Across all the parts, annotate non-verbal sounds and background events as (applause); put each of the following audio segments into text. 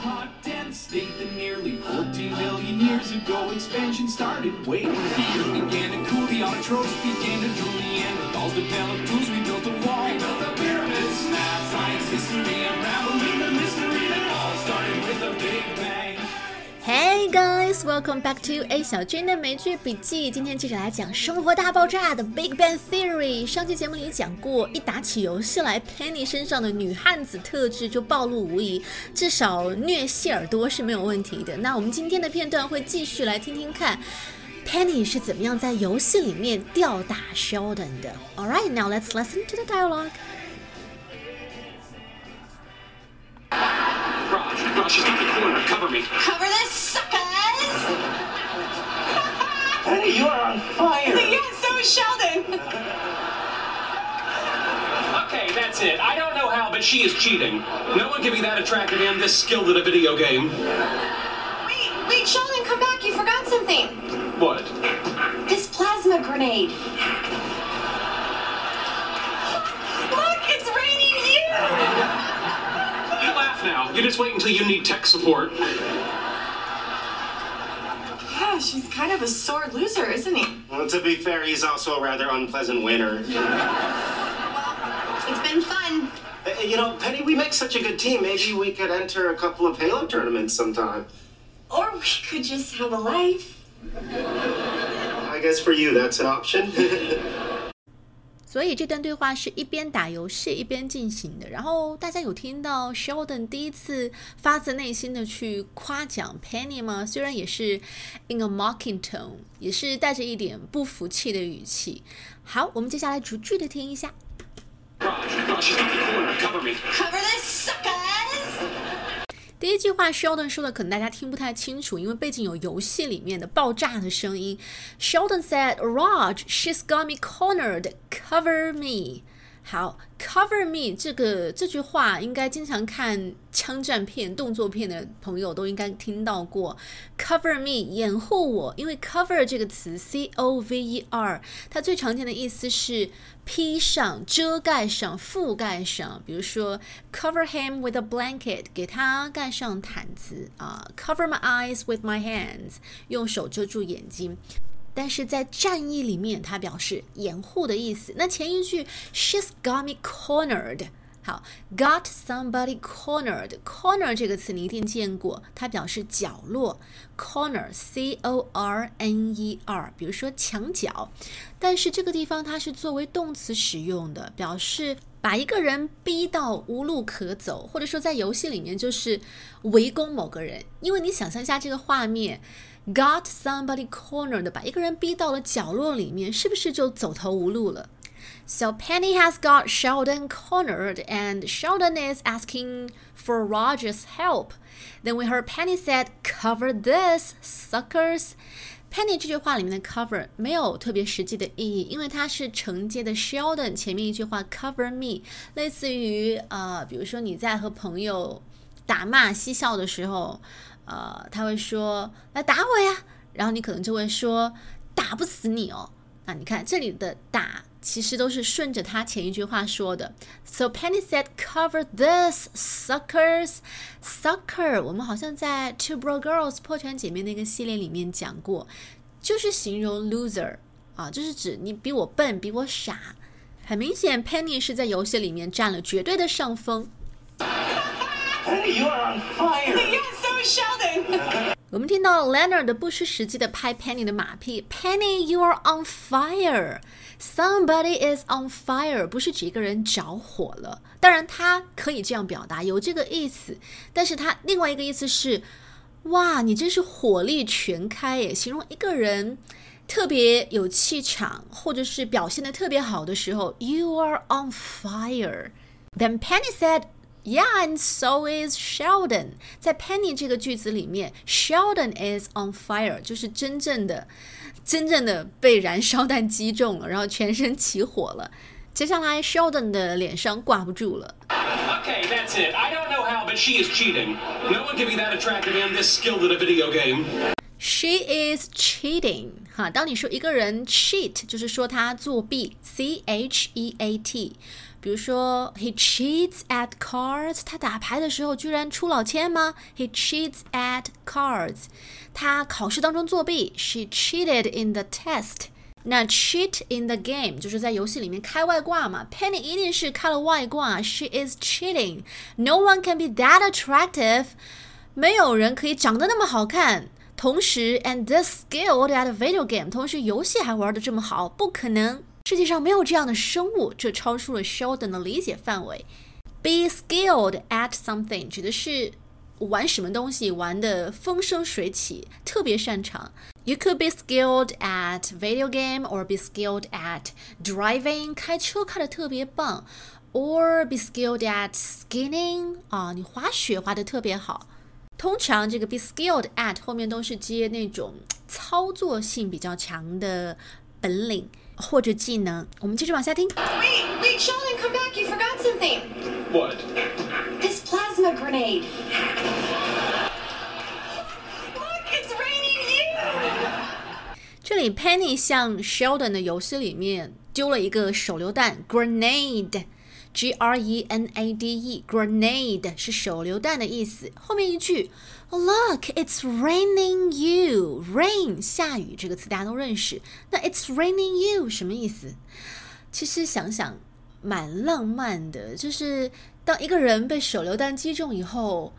hot, dense state that nearly 14 billion years ago expansion started. Wait, the earth began to cool, the autotrophs began to drool, Neanderthals developed tools, we built a wall, we built the pyramids, math, science, history, Guys, welcome back to A 小军的美剧笔记。今天接着来讲《生活大爆炸》的 Big Bang Theory。上期节目里讲过，一打起游戏来，Penny 身上的女汉子特质就暴露无遗，至少虐谢耳朵是没有问题的。那我们今天的片段会继续来听听看，Penny 是怎么样在游戏里面吊打 Sheldon 的。All right, now let's listen to the dialogue. Raj, Raj, she's got the corner. Cover me. Cover this, suckers! (laughs) Penny, you are on fire. (laughs) yeah, so is Sheldon. Okay, that's it. I don't know how, but she is cheating. No one can be that attractive and this skilled at a video game. Wait, wait, Sheldon, come back. You forgot something. What? This plasma grenade. Laugh now. You just wait until you need tech support. Yeah, she's kind of a sore loser, isn't he? Well, to be fair, he's also a rather unpleasant winner. It's been fun. Uh, You know, Penny, we make such a good team. Maybe we could enter a couple of Halo tournaments sometime. Or we could just have a life. I guess for you, that's an option. (laughs) 所以这段对话是一边打游戏一边进行的。然后大家有听到 sheldon 第一次发自内心的去夸奖 penny 吗？虽然也是 in a mocking tone 也是带着一点不服气的语气。好我们接下来逐句的听一下。第一句话，Sheldon 说的可能大家听不太清楚，因为背景有游戏里面的爆炸的声音。Sheldon said, "Raj, she's got me cornered. Cover me." 好，cover me 这个这句话应该经常看枪战片、动作片的朋友都应该听到过。cover me 掩护我，因为 cover 这个词 c o v e r 它最常见的意思是披上、遮盖上、覆盖上。比如说 cover him with a blanket，给他盖上毯子啊。cover my eyes with my hands，用手遮住眼睛。但是在战役里面，它表示掩护的意思。那前一句 She's got me cornered，好，got somebody cornered，corner 这个词你一定见过，它表示角落，corner，c o r n e r，比如说墙角。但是这个地方它是作为动词使用的，表示把一个人逼到无路可走，或者说在游戏里面就是围攻某个人。因为你想象一下这个画面。Got somebody cornered，把一个人逼到了角落里面，是不是就走投无路了？So Penny has got Sheldon cornered, and Sheldon is asking for Roger's help. Then we heard Penny said, "Cover this, suckers." Penny 这句话里面的 cover 没有特别实际的意义，因为它是承接的 Sheldon 前面一句话 cover me，类似于呃，比如说你在和朋友打骂嬉笑的时候。 呃，他会说来打我呀，然后你可能就会说打不死你哦。那你看这里的打其实都是顺着他前一句话说的。So Penny said, "Cover this, suckers." Sucker，我们好像在《Two Bro Girls》破产姐妹那个系列里面讲过，就是形容 loser 啊，就是指你比我笨，比我傻。很明显，Penny 是在游戏里面占了绝对的上风。Penny, you are on fire. 我们听到 Leonard 不失时机的拍 Penny 的马屁，Penny, you are on fire. Somebody is on fire，不是指一个人着火了。当然，他可以这样表达，有这个意思。但是他另外一个意思是，哇，你真是火力全开耶！形容一个人特别有气场，或者是表现的特别好的时候，You are on fire. Then Penny said. Yeah, and so is Sheldon. 在 Penny 这个句子里面，Sheldon is on fire，就是真正的、真正的被燃烧弹击中了，然后全身起火了。接下来，Sheldon 的脸上挂不住了。 Okay, that's it. I don't know how, but she is cheating. No one can be that attractive and this skilled at a video game. She is cheating，哈，当你说一个人 cheat，就是说他作弊，C H E A T。 比如说，He cheats at cards。他打牌的时候居然出老千吗？He cheats at cards。他考试当中作弊，She cheated in the test。那 cheat in the game 就是在游戏里面开外挂嘛。Penny 一定是开了外挂，She is cheating。No one can be that attractive。没有人可以长得那么好看。同时，and this skilled at a video game，同时游戏还玩的这么好，不可能。 世界上没有这样的生物，这超出了 Sheldon 的理解范围。Be skilled at something 指的是玩什么东西玩的风生水起，特别擅长。You could be skilled at video game or be skilled at driving，开车开的特别棒，or be skilled at skiing，啊，你滑雪滑的特别好。通常这个 be skilled at 后面都是接那种操作性比较强的本领或者技能。我们接着往下听。Wait, wait, Sheldon, come back. You forgot something. What? This plasma grenade. Look, it's raining ink. 这里 Penny 向 Sheldon 的游戏里面丢了一个手榴弹 grenade。G R E N A D E，grenade 是手榴弹的意思。后面一句，Look, it's raining you. Rain 下雨这个词大家都认识。那 it's raining you 什么意思？其实想想蛮浪漫的，就是当一个人被手榴弹击中以后。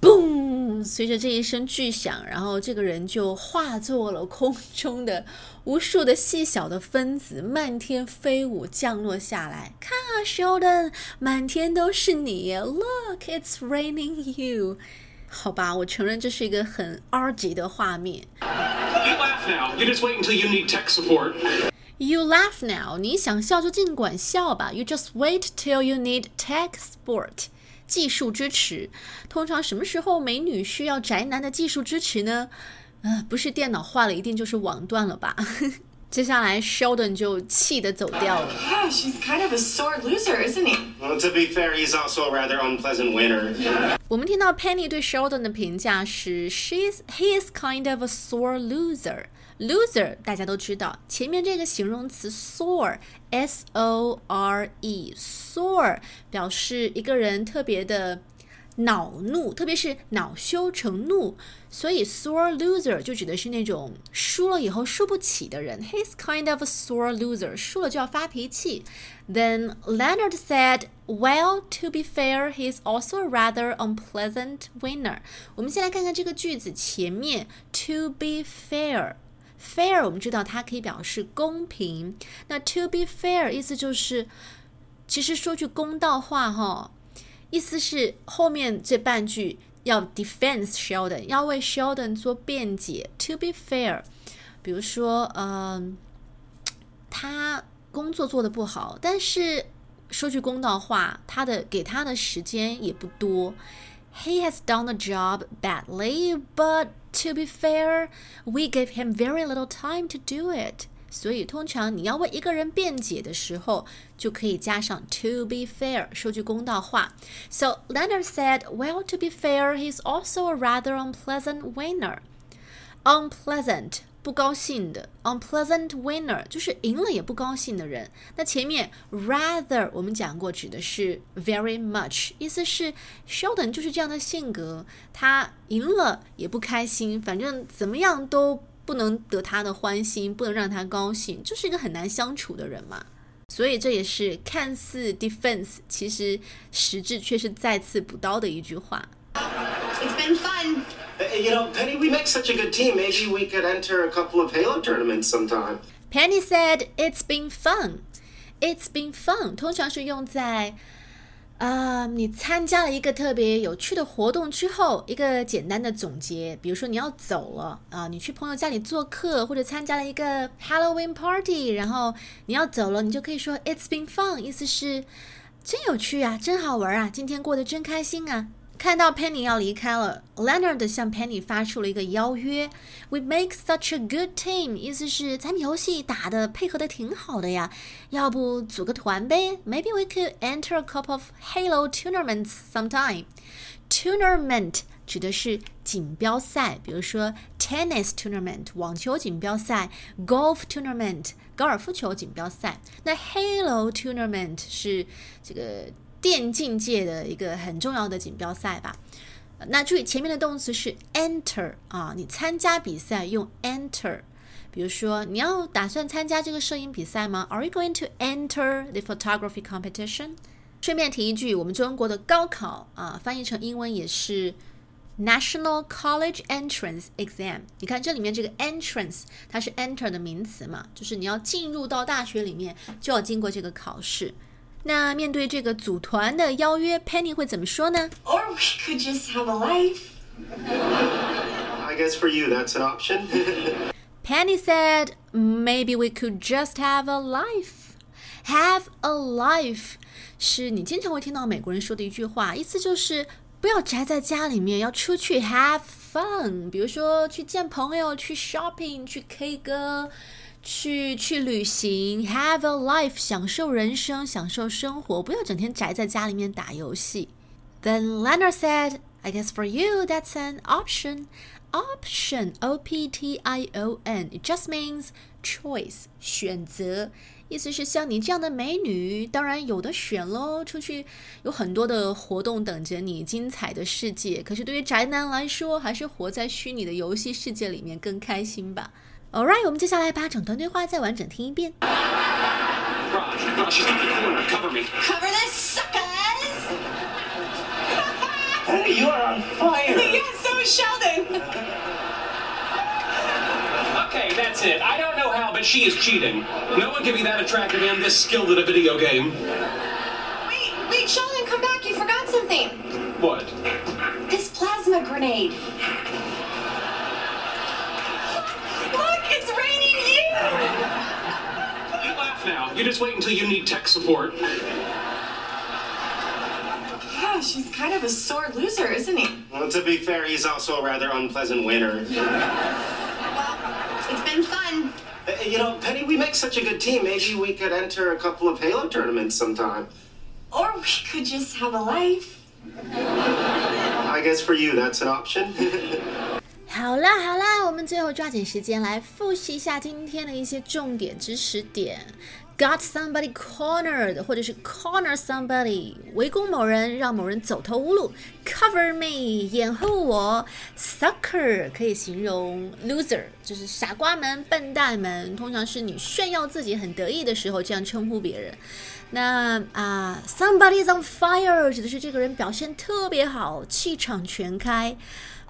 嘣！随着这一声巨响，然后这个人就化作了空中的无数的细小的分子，漫天飞舞，降落下来。看啊，Sheldon，满天都是你！Look, it's raining you。好吧，我承认这是一个很 R 级的画面。You laugh now. You just wait until you need tech support. You laugh now，你想笑就尽管笑吧。You just wait till you need tech support。技术支持，通常什么时候美女需要宅男的技术支持呢？呃，不是电脑坏了，一定就是网断了吧。接下来 Sheldon 就气得走掉了。 Yeah, she's kind of a sore loser, isn't he? Well, to be fair, he's also a rather unpleasant winner. 我们听到 Penny 对 Sheldon 的评价是，She's he is kind of a sore loser。loser 大家都知道，前面这个形容词 sore，s o r e，sore 表示一个人特别的 恼怒，特别是恼羞成怒，所以 sore loser 就指的是那种输了以后输不起的人。He's kind of a sore loser，输了就要发脾气。Then Leonard said, "Well, to be fair, he's also a rather unpleasant winner." 我们先来看看这个句子前面 "to be fair"。fair 我们知道它可以表示公平，那 to be fair 意思就是，其实说句公道话哈，意思是后面这半句要 defense Sheldon，要为 Sheldon 做辩解。To be fair，比如说，嗯、他工作做得不好，但是说句公道话，他的给他的时间也不多。He has done the job badly, but to be fair, we gave him very little time to do it. 所以，通常你要为一个人辩解的时候，就可以加上 to be fair，说句公道话。So Leonard said, "Well, to be fair, he's also a rather unpleasant winner." Unpleasant 不高兴的，unpleasant winner 就是赢了也不高兴的人。那前面 rather 我们讲过，指的是 very much，意思是 Sheldon 就是这样的性格，他赢了也不开心，反正怎么样都不能得他的欢心，不能让他高兴，就是一个很难相处的人嘛。所以这也是看似 defense，其实实质却是再次补刀的一句话。It's been fun. Uh, You know, Penny, we make such a good team. Maybe we could enter a couple of Halo tournaments sometime. Penny said, "It's been fun." It's been fun 通常是用在，啊、你参加了一个特别有趣的活动之后，一个简单的总结。比如说你要走了啊、你去朋友家里做客，或者参加了一个 Halloween party，然后你要走了，你就可以说 "It's been fun"，意思是真有趣啊，真好玩啊，今天过得真开心啊。看到 Penny 要离开了，Leonard 向 Penny 发出了一个邀约：“We make such a good team。”意思是咱们游戏打的配合的挺好的呀，要不组个团呗？Maybe we could enter a couple of Halo tournaments sometime. Tournament 指的是锦标赛，比如说 tennis tournament 网球锦标赛，golf tournament 高尔夫球锦标赛。那 Halo tournament 是这个 电竞界的一个很重要的锦标赛吧？那注意前面的动词是 enter 啊，你参加比赛用 enter。比如说，你要打算参加这个摄影比赛吗？Are you going to enter the photography competition？顺便提一句，我们中国的高考啊，翻译成英文也是 National College Entrance Exam。你看这里面这个 entrance，它是 enter 的名词嘛，就是你要进入到大学里面，就要经过这个考试。那面对这个组团的邀约，Penny 会怎么说呢？Or we could just have a life. I guess for you, that's an option. Penny said, maybe we could just have a life. Have a life 是你经常会听到美国人说的一句话，意思就是不要宅在家里面，要出去 have fun。比如说去见朋友、去 shopping、去 K 歌、去去旅行，have a life，享受人生，享受生活，不要整天宅在家里面打游戏。Then Leonard said, I guess for you that's an option. Option, O P T I O N, it just means choice, 选择，意思是像你这样的美女，当然有的选喽。出去有很多的活动等着你，精彩的世界。可是对于宅男来说，还是活在虚拟的游戏世界里面更开心吧。All right，我们接下来把整段对话再完整听一遍。Raj, she's not the corner. Cover me. Cover this, suckers! Penny, you are on fire. yeah, so is Sheldon. (laughs) Okay, that's it. I don't know how, but she is cheating. No one can be that attractive and this skilled at a video game. Wait, wait, Sheldon, come back. You forgot something. What? This plasma grenade. Laugh now. You just wait until you need tech support. Yeah, she's kind of a sore loser, isn't he? Well, to be fair, he's also a rather unpleasant winner. well, It's been fun. Uh, You know, Penny, we make such a good team. Maybe we could enter a couple of Halo tournaments sometime. Or we could just have a life. I guess for you, that's an option. (laughs) 好啦好啦，我们最后抓紧时间来复习一下今天的一些重点知识点。Got somebody cornered，或者是 corner somebody，围攻某人，让某人走投无路。Cover me，掩护我。Sucker 可以形容 loser，就是傻瓜们、笨蛋们，通常是你炫耀自己很得意的时候这样称呼别人。那啊、s o m e b o d y is on fire，指的是这个人表现特别好，气场全开。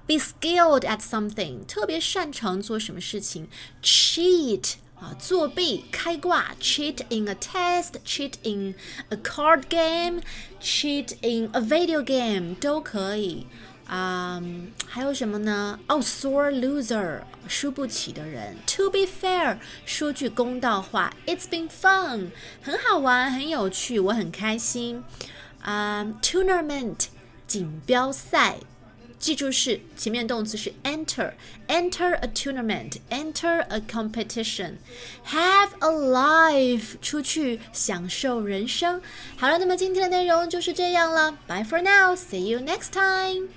Be skilled at something，特别擅长做什么事情。Cheat 啊，作弊、开挂，cheat in a test，cheat in a card game，cheat in a video game 都可以。啊、还有什么呢？哦、s o r e loser，输不起的人。To be fair，说句公道话，It's been fun，很好玩，很有趣，我很开心。啊、t o u r n a m e n t 锦标赛。 记住是前面动词是 enter，enter a tournament，enter a competition，have a life，出去享受人生。好了，那么今天的内容就是这样了，Bye for now，see you next time。